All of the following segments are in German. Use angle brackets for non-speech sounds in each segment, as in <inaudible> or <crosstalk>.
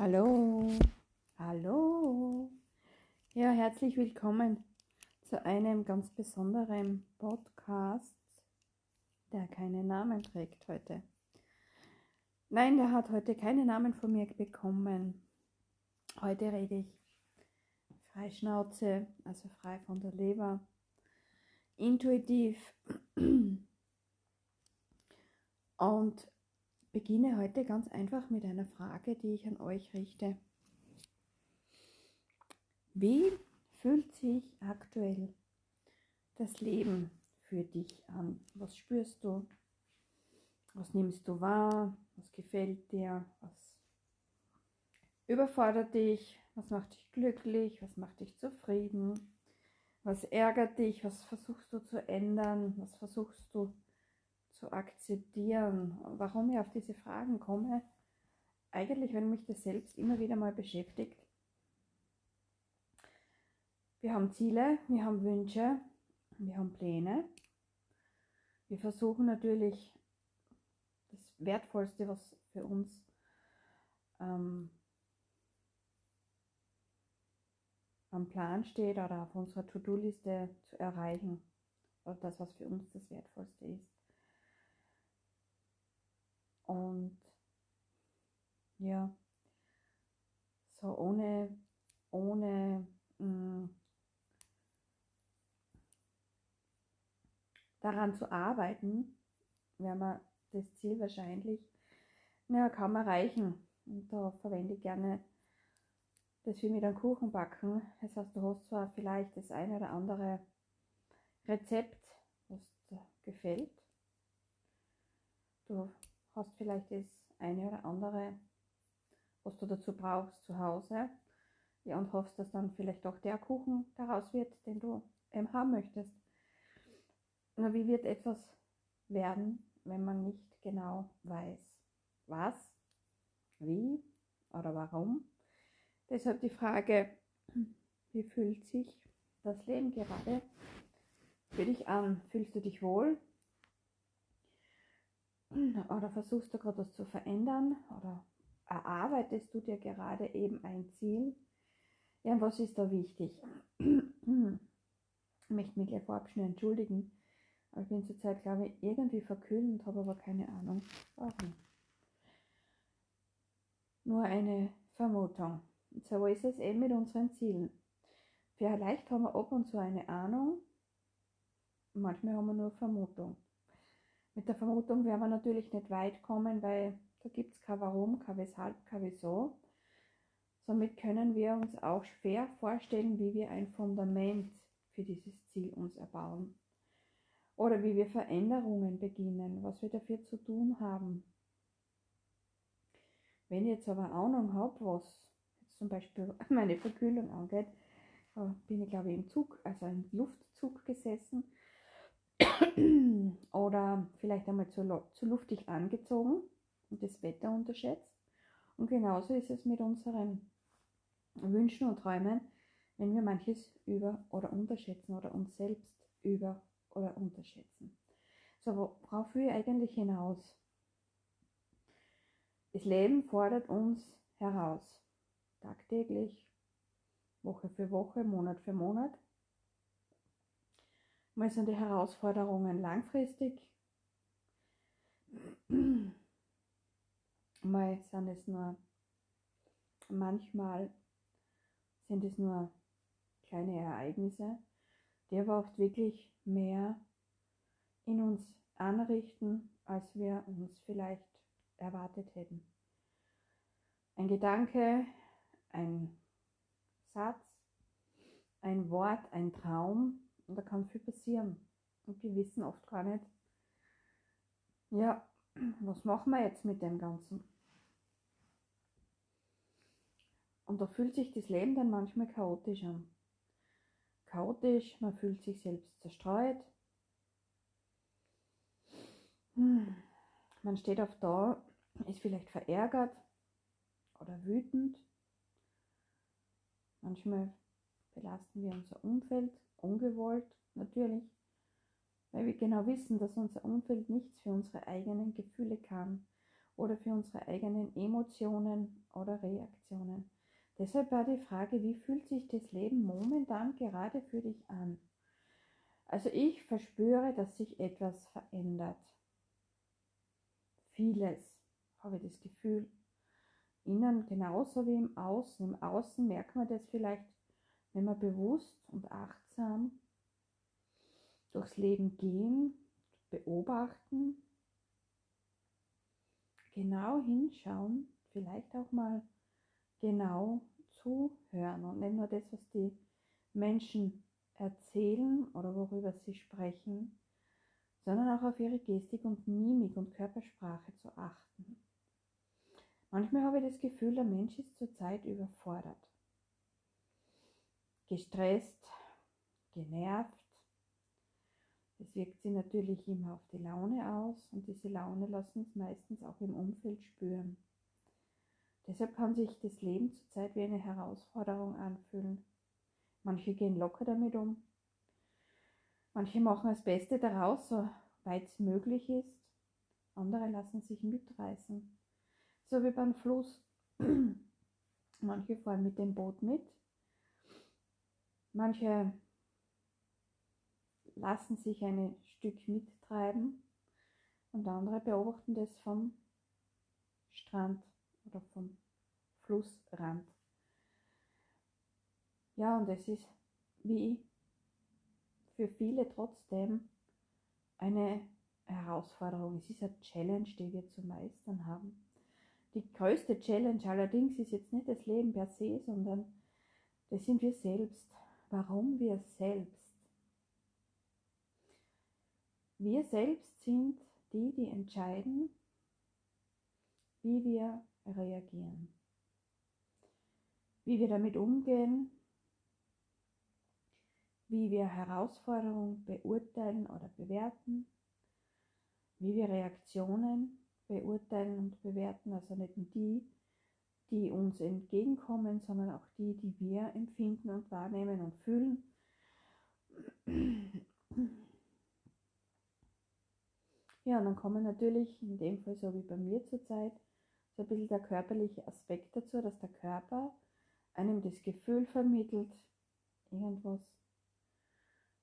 Hallo, hallo. Ja, herzlich willkommen zu einem ganz besonderen Podcast, der keinen Namen trägt heute. Nein, der hat heute keinen Namen von mir bekommen. Heute rede ich frei Schnauze, also frei von der Leber, intuitiv und beginne heute ganz einfach mit einer Frage, die ich an euch richte. Wie fühlt sich aktuell das Leben für dich an? Was spürst du? Was nimmst du wahr? Was gefällt dir? Was überfordert dich? Was macht dich glücklich? Was macht dich zufrieden? Was ärgert dich? Was versuchst du zu ändern? Was versuchst du zu akzeptieren. Warum ich auf diese Fragen komme, eigentlich, wenn mich das selbst immer wieder mal beschäftigt. Wir haben Ziele, wir haben Wünsche, wir haben Pläne. Wir versuchen natürlich das Wertvollste, was für uns ähm, am Plan steht oder auf unserer To-Do-Liste zu erreichen. Oder das, was für uns das Wertvollste ist. Und ja, so ohne, ohne mm, daran zu arbeiten, werden wir das Ziel wahrscheinlich ja, kaum erreichen. Und da verwende ich gerne das wie mit einem Kuchen backen. Das heißt, du hast zwar vielleicht das eine oder andere Rezept, was dir gefällt. Du hast vielleicht das eine oder andere, was du dazu brauchst zu Hause. Ja, und hoffst, dass dann vielleicht auch der Kuchen daraus wird, den du ähm, haben möchtest. Na, wie wird etwas werden, wenn man nicht genau weiß, was, wie oder warum? Deshalb die Frage, wie fühlt sich das Leben gerade für dich an? Fühlst du dich wohl? Oder versuchst du gerade was zu verändern? Oder erarbeitest du dir gerade eben ein Ziel? Ja, was ist da wichtig? Ich möchte mich gleich vorab schnell entschuldigen. Aber ich bin zurzeit, glaube ich, irgendwie verkühlt und habe aber keine Ahnung warum. Nur eine Vermutung. So ist es eben mit unseren Zielen. Vielleicht haben wir ab und zu eine Ahnung, manchmal haben wir nur Vermutung. Mit der Vermutung werden wir natürlich nicht weit kommen, weil da gibt es kein Warum, kein Weshalb, kein Wieso. Somit können wir uns auch schwer vorstellen, wie wir ein Fundament für dieses Ziel uns erbauen. Oder wie wir Veränderungen beginnen, was wir dafür zu tun haben. Wenn ich jetzt aber Ahnung habe, was jetzt zum Beispiel <laughs> meine Verkühlung angeht, bin ich glaube ich im Zug, also im Luftzug gesessen <clears throat> oder vielleicht einmal zu, zu luftig angezogen und das Wetter unterschätzt. Und genauso ist es mit unseren Wünschen und Träumen, wenn wir manches über- oder unterschätzen oder uns selbst über- oder unterschätzen. So, worauf ich eigentlich hinaus? Das Leben fordert uns heraus. Tagtäglich, Woche für Woche, Monat für Monat. Mal sind die Herausforderungen langfristig. <clears throat> Mal sind es nur, manchmal sind es nur kleine Ereignisse, die aber oft wirklich mehr in uns anrichten, als wir uns vielleicht erwartet hätten. Ein Gedanke, ein Satz, ein Wort, ein Traum und da kann viel passieren. Und wir wissen oft gar nicht, ja, was machen wir jetzt mit dem Ganzen? Und da fühlt sich das Leben dann manchmal chaotisch an. Chaotisch, man fühlt sich selbst zerstreut. Hm. Man steht auf da, ist vielleicht verärgert oder wütend. Manchmal belasten wir unser Umfeld ungewollt natürlich, weil wir genau wissen, dass unser Umfeld nichts für unsere eigenen Gefühle kann oder für unsere eigenen Emotionen oder Reaktionen. Deshalb war die Frage, wie fühlt sich das Leben momentan gerade für dich an? Also ich verspüre, dass sich etwas verändert. Vieles habe ich das Gefühl. Innen genauso wie im Außen. Im Außen merkt man das vielleicht, wenn wir bewusst und achtsam durchs Leben gehen, beobachten, genau hinschauen, vielleicht auch mal genau zuhören und nicht nur das, was die Menschen erzählen oder worüber sie sprechen, sondern auch auf ihre Gestik und Mimik und Körpersprache zu achten. Manchmal habe ich das Gefühl, der Mensch ist zurzeit überfordert, gestresst, genervt. Das wirkt sich natürlich immer auf die Laune aus und diese Laune lassen uns meistens auch im Umfeld spüren. Deshalb kann sich das Leben zurzeit wie eine Herausforderung anfühlen. Manche gehen locker damit um. Manche machen das Beste daraus, soweit es möglich ist. Andere lassen sich mitreißen. So wie beim Fluss. <clears throat> Manche fahren mit dem Boot mit. Manche lassen sich ein Stück mittreiben und andere beobachten das vom Strand oder vom Flussrand. Ja, und es ist wie für viele trotzdem eine Herausforderung. Es ist eine Challenge, die wir zu meistern haben. Die größte Challenge allerdings ist jetzt nicht das Leben per se, sondern das sind wir selbst. Warum wir selbst? Wir selbst sind die, die entscheiden, wie wir reagieren. Wie wir damit umgehen, wie wir Herausforderungen beurteilen oder bewerten, wie wir Reaktionen beurteilen und bewerten, also nicht nur die, die uns entgegenkommen, sondern auch die, die wir empfinden und wahrnehmen und fühlen. Ja, und dann kommen natürlich in dem Fall so wie bei mir zurzeit so ein bisschen der körperliche Aspekt dazu, dass der Körper einem das Gefühl vermittelt, irgendwas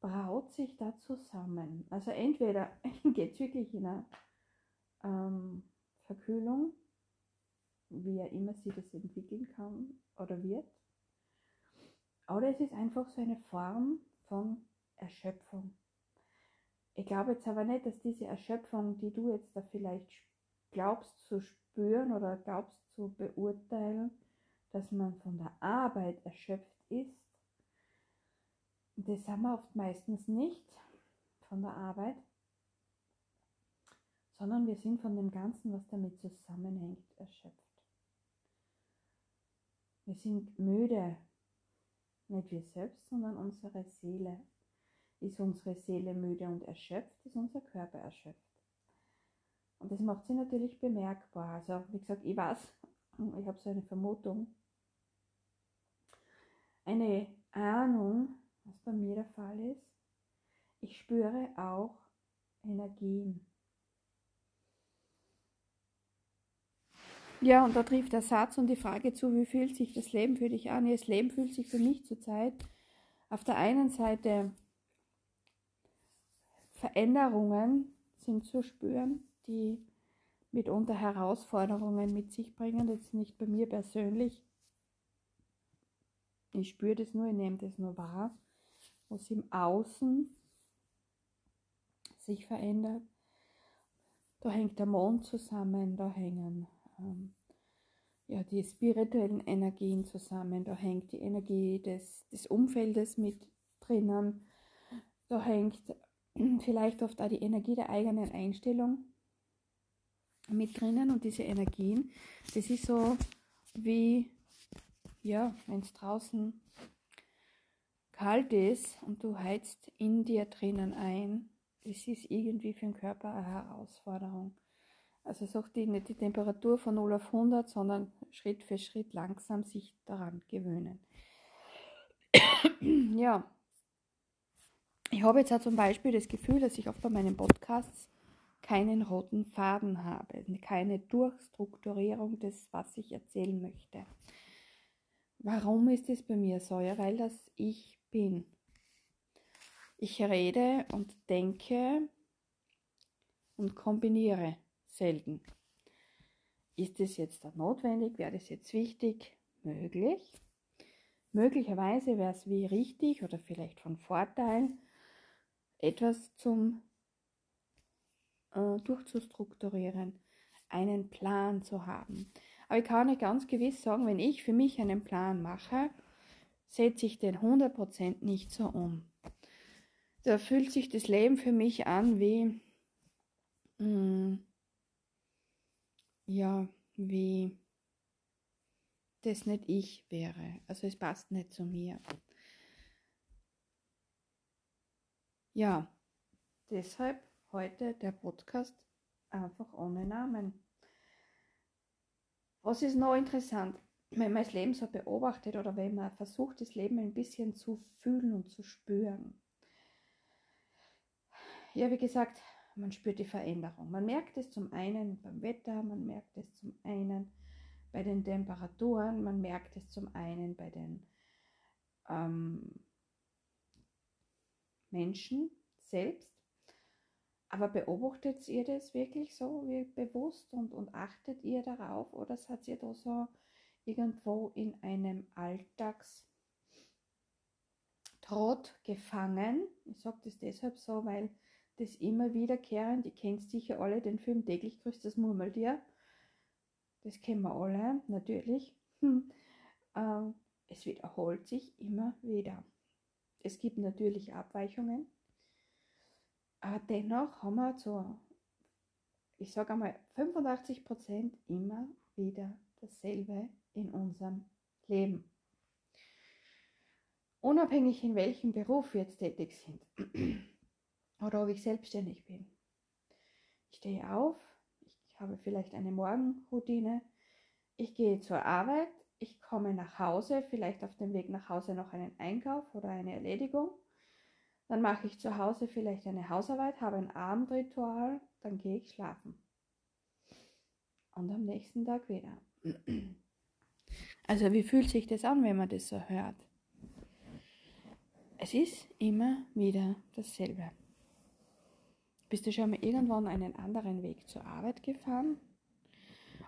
braut sich da zusammen. Also entweder <laughs> geht es wirklich in eine ähm, Verkühlung, wie er immer sie das entwickeln kann oder wird, oder es ist einfach so eine Form von Erschöpfung. Ich glaube jetzt aber nicht, dass diese Erschöpfung, die du jetzt da vielleicht glaubst zu spüren oder glaubst zu beurteilen, dass man von der Arbeit erschöpft ist, das haben wir oft meistens nicht von der Arbeit, sondern wir sind von dem Ganzen, was damit zusammenhängt, erschöpft. Wir sind müde, nicht wir selbst, sondern unsere Seele. Ist unsere Seele müde und erschöpft, ist unser Körper erschöpft. Und das macht sie natürlich bemerkbar. Also, wie gesagt, ich weiß, ich habe so eine Vermutung, eine Ahnung, was bei mir der Fall ist. Ich spüre auch Energien. Ja, und da trifft der Satz und die Frage zu, wie fühlt sich das Leben für dich an? Das Leben fühlt sich für mich zurzeit auf der einen Seite Veränderungen sind zu spüren, die mitunter Herausforderungen mit sich bringen. Ist nicht bei mir persönlich. Ich spüre das nur, ich nehme das nur wahr was im Außen sich verändert. Da hängt der Mond zusammen, da hängen ähm, ja, die spirituellen Energien zusammen, da hängt die Energie des, des Umfeldes mit drinnen, da hängt vielleicht oft auch die Energie der eigenen Einstellung mit drinnen und diese Energien, das ist so wie, ja, wenn es draußen kalt ist und du heizt in dir drinnen ein, das ist irgendwie für den Körper eine Herausforderung. Also sagt die nicht die Temperatur von 0 auf 100, sondern Schritt für Schritt langsam sich daran gewöhnen. <coughs> ja, ich habe jetzt auch zum Beispiel das Gefühl, dass ich auch bei meinen Podcasts keinen roten Faden habe, keine Durchstrukturierung des, was ich erzählen möchte. Warum ist es bei mir so? Ja, weil das ich bin. Ich rede und denke und kombiniere selten. Ist es jetzt notwendig? Wäre das jetzt wichtig? Möglich. Möglicherweise wäre es wie richtig oder vielleicht von Vorteil, etwas zum äh, durchzustrukturieren, einen Plan zu haben. Aber ich kann nicht ganz gewiss sagen, wenn ich für mich einen Plan mache, setze ich den 100% nicht so um. Da fühlt sich das Leben für mich an wie, mh, hm, ja, wie das nicht ich wäre. Also es passt nicht zu mir. Ja, deshalb heute der Podcast einfach ohne Namen. Was ist noch interessant? Wenn man das Leben so beobachtet oder wenn man versucht, das Leben ein bisschen zu fühlen und zu spüren. Ja, wie gesagt, man spürt die Veränderung. Man merkt es zum einen beim Wetter, man merkt es zum einen bei den Temperaturen, man merkt es zum einen bei den ähm, Menschen selbst. Aber beobachtet ihr das wirklich so wie bewusst und, und achtet ihr darauf oder seid ihr da so irgendwo in einem Alltagstrott gefangen? Ich sage das deshalb so, weil das immer wiederkehrend, ihr kennt sicher alle den Film täglich grüßt das Murmeltier. Das kennen wir alle, natürlich. Ähm, es wiederholt sich immer wieder. Es gibt natürlich Abweichungen, aber dennoch haben wir zu, ich sage einmal, 85 Prozent immer wieder dasselbe in unserem Leben. Unabhängig in welchem Beruf wir jetzt tätig sind <clears throat> oder ob ich selbstständig bin. Ich stehe auf, ich habe vielleicht eine Morgenroutine, ich gehe zur Arbeit, ich komme nach Hause, vielleicht auf dem Weg nach Hause noch einen Einkauf oder eine Erledigung dann mache ich zu Hause vielleicht eine Hausarbeit, habe ein Abendritual, dann gehe ich schlafen. Und am nächsten Tag wieder. Also wie fühlt sich das an, wenn man das so hört? Es ist immer wieder dasselbe. Bist du schon mal irgendwann einen anderen Weg zur Arbeit gefahren?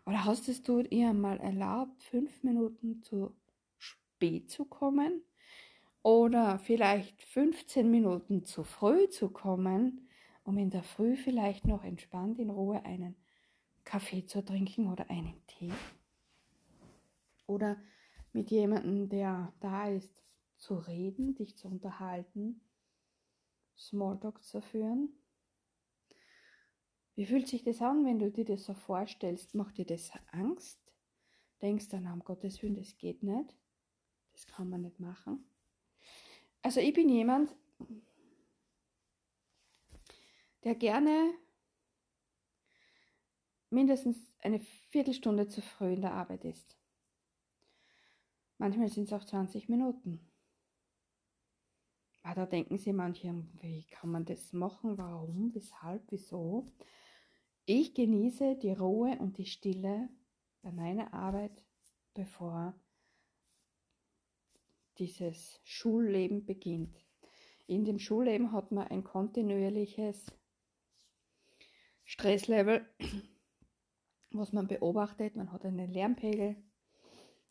Oder hast es du dir mal erlaubt, fünf Minuten zu spät zu kommen? oder vielleicht 15 Minuten zu früh zu kommen, um in der Früh vielleicht noch entspannt in Ruhe einen Kaffee zu trinken oder einen Tee. Oder mit jemandem, der da ist, zu reden, dich zu unterhalten, Smalltalk zu führen. Wie fühlt sich das an, wenn du dir das so vorstellst? Macht dir das Angst? Denkst dann, um Gottes Willen, das geht nicht. Das kann man nicht machen. Also ich bin jemand, der gerne mindestens eine Viertelstunde zu früh in der Arbeit ist. Manchmal sind es auch 20 Minuten. Aber da denken sich manche, wie kann man das machen? Warum? Weshalb? Wieso? Ich genieße die Ruhe und die Stille bei meiner Arbeit, bevor dieses Schulleben beginnt. In dem Schulleben hat man ein kontinuierliches Stresslevel, <clears throat> was man beobachtet. Man hat einen Lärmpegel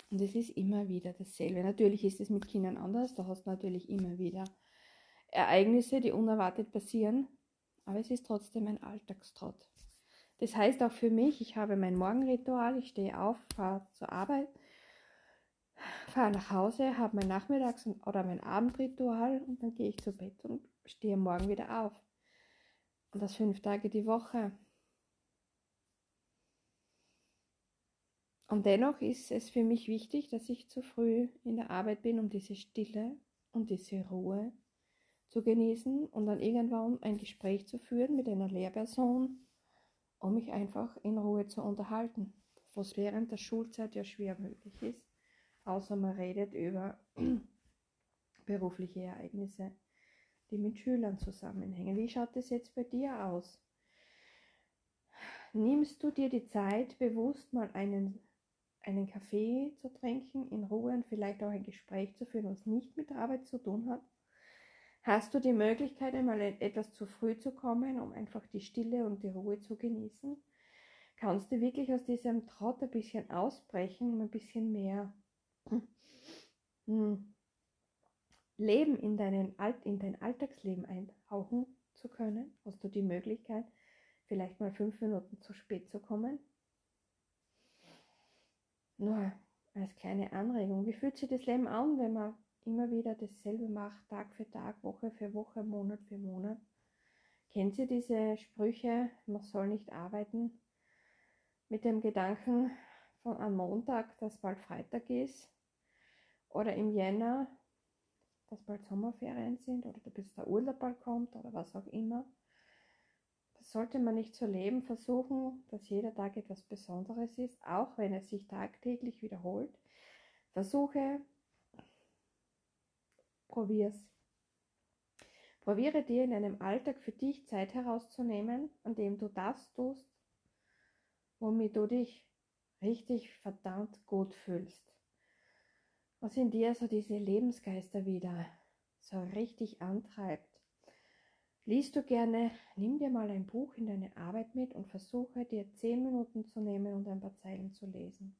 und es ist immer wieder dasselbe. Natürlich ist es mit Kindern anders, da hast du natürlich immer wieder Ereignisse, die unerwartet passieren, aber es ist trotzdem ein Alltagstrott. Das heißt auch für mich, ich habe mein Morgenritual, ich stehe auf, fahre zur Arbeit, fahre nach Hause, habe mein Nachmittags- oder mein Abendritual und dann gehe ich zu Bett und stehe morgen wieder auf. Und das fünf Tage die Woche. Und dennoch ist es für mich wichtig, dass ich zu früh in der Arbeit bin, um diese Stille und diese Ruhe zu genießen und dann irgendwann ein Gespräch zu führen mit einer Lehrperson, um mich einfach in Ruhe zu unterhalten, was während der Schulzeit ja schwer möglich ist außer man redet über <clears throat> berufliche Ereignisse, die mit Schülern zusammenhängen. Wie schaut das jetzt bei dir aus? nimmst du dir die Zeit, bewusst mal einen, einen Kaffee zu trinken, in Ruhe und vielleicht auch ein Gespräch zu führen, was nicht mit der Arbeit zu tun hat? Hast du die Möglichkeit, einmal e-, etwas zu früh zu kommen, um einfach die Stille und die Ruhe zu genießen? Kannst du wirklich aus diesem Trott ein bisschen ausbrechen, um ein bisschen mehr hm, Leben in, deinen Alt in dein Alltagsleben eintauchen zu können? Hast du die Möglichkeit, vielleicht mal fünf Minuten zu spät zu kommen? Nur als kleine Anregung. Wie fühlt sich das Leben an, wenn man immer wieder dasselbe macht, Tag für Tag, Woche für Woche, Monat für Monat. Kennt ihr diese Sprüche, man soll nicht arbeiten, mit dem Gedanken von am Montag, dass bald Freitag ist, oder im Jänner, dass bald Sommerferien sind, oder bis der Urlaub bald kommt, oder was auch immer. Das sollte man nicht so leben, versuchen, dass jeder Tag etwas Besonderes ist, auch wenn es sich tagtäglich wiederholt. Versuche Probier's. Probiere dir in deinem Alltag für dich Zeit herauszunehmen, an dem du das tust, womit du dich richtig verdammt gut fühlst. Was in dir so diese Lebensgeister wieder so richtig antreibt. Liest du gerne, nimm dir mal ein Buch in deine Arbeit mit und versuche dir zehn Minuten zu nehmen und ein paar Zeilen zu lesen.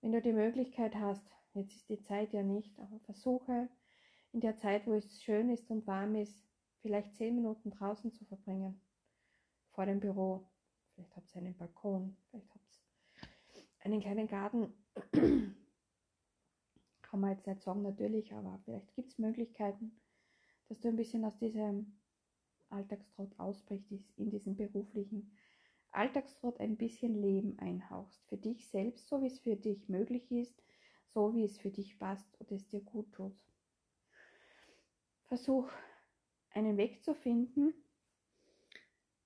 Wenn du die Möglichkeit hast, Jetzt ist die Zeit ja nicht, aber versuche in der Zeit, wo es schön ist und warm ist, vielleicht zehn Minuten draußen zu verbringen. Vor dem Büro. Vielleicht habt ihr einen Balkon, vielleicht habt ihr einen kleinen Garten. <clears throat> Kann man jetzt nicht sagen, natürlich, aber vielleicht gibt es Möglichkeiten, dass du ein bisschen aus diesem Alltagstrott ausbrichst, in diesem beruflichen Alltagstrott ein bisschen Leben einhauchst. Für dich selbst, so wie es für dich möglich ist, so wie es für dich passt und es dir gut tut. Versuch einen Weg zu finden,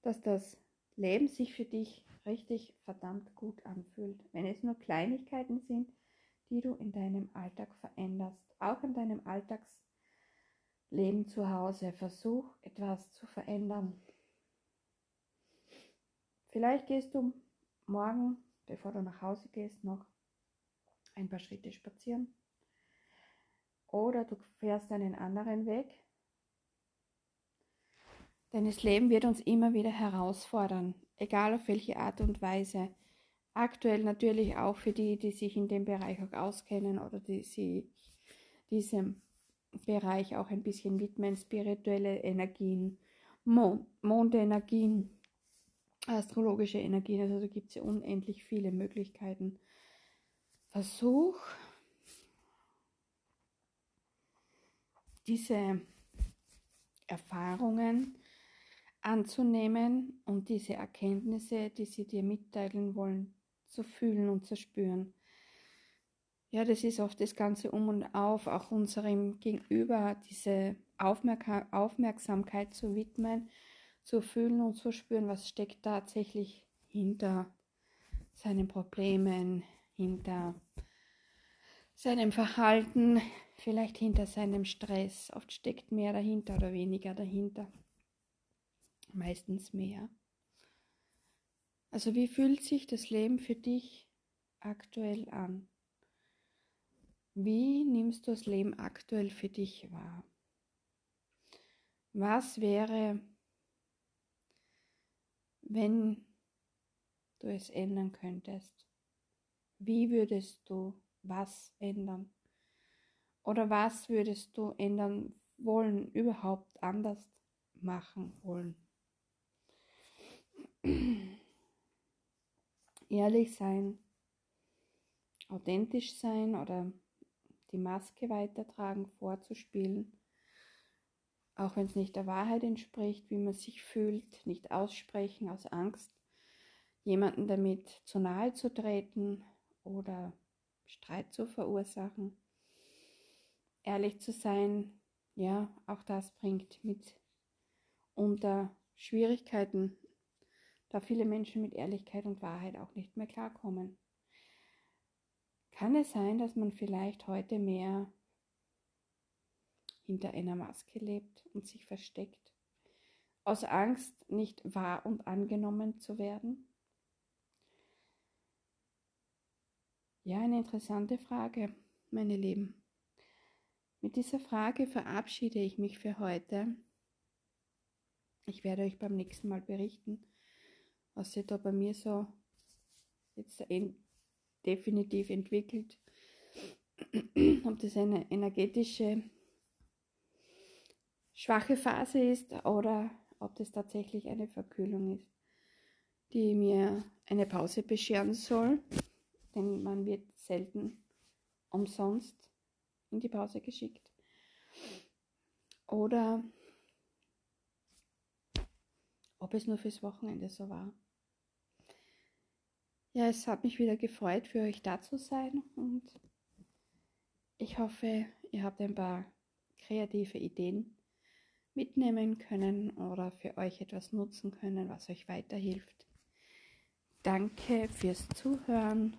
dass das Leben sich für dich richtig verdammt gut anfühlt. Wenn es nur Kleinigkeiten sind, die du in deinem Alltag veränderst, auch in deinem Alltagsleben zu Hause, versuch etwas zu verändern. Vielleicht gehst du morgen, bevor du nach Hause gehst, noch ein paar Schritte spazieren. Oder du fährst einen anderen Weg. Denn das Leben wird uns immer wieder herausfordern, egal auf welche Art und Weise. Aktuell natürlich auch für die, die sich in dem Bereich auch auskennen oder die sich diesem Bereich auch ein bisschen widmen, spirituelle Energien, Mond, Mondenergien, astrologische Energien, also da gibt es ja unendlich viele Möglichkeiten Versuch, diese Erfahrungen anzunehmen und diese Erkenntnisse, die sie dir mitteilen wollen, zu fühlen und zu spüren. Ja, das ist oft das Ganze um und auf, auch unserem Gegenüber diese Aufmerk Aufmerksamkeit zu widmen, zu fühlen und zu spüren, was steckt tatsächlich hinter seinen Problemen, hinter seinem Verhalten, vielleicht hinter seinem Stress. Oft steckt mehr dahinter oder weniger dahinter. Meistens mehr. Also wie fühlt sich das Leben für dich aktuell an? Wie nimmst du das Leben aktuell für dich wahr? Was wäre, wenn du es ändern könntest? Wie würdest du was ändern? Oder was würdest du ändern wollen, überhaupt anders machen wollen? <clears throat> Ehrlich sein, authentisch sein oder die Maske weitertragen, vorzuspielen, auch wenn es nicht der Wahrheit entspricht, wie man sich fühlt, nicht aussprechen aus Angst, jemanden damit zu nahe zu treten oder Streit zu verursachen. Ehrlich zu sein, ja, auch das bringt mit unter Schwierigkeiten, da viele Menschen mit Ehrlichkeit und Wahrheit auch nicht mehr klarkommen. Kann es sein, dass man vielleicht heute mehr hinter einer Maske lebt und sich versteckt aus Angst, nicht wahr und angenommen zu werden? Ja, eine interessante Frage, meine Lieben. Mit dieser Frage verabschiede ich mich für heute. Ich werde euch beim nächsten Mal berichten, was sich da bei mir so jetzt definitiv entwickelt. Ob das eine energetische schwache Phase ist oder ob das tatsächlich eine Verkühlung ist, die mir eine Pause bescheren soll, denn man wird selten umsonst in die Pause geschickt. Oder ob es nur fürs Wochenende so war. Ja, es hat mich wieder gefreut, für euch da zu sein und ich hoffe, ihr habt ein paar kreative Ideen mitnehmen können oder für euch etwas nutzen können, was euch weiterhilft. Danke fürs Zuhören.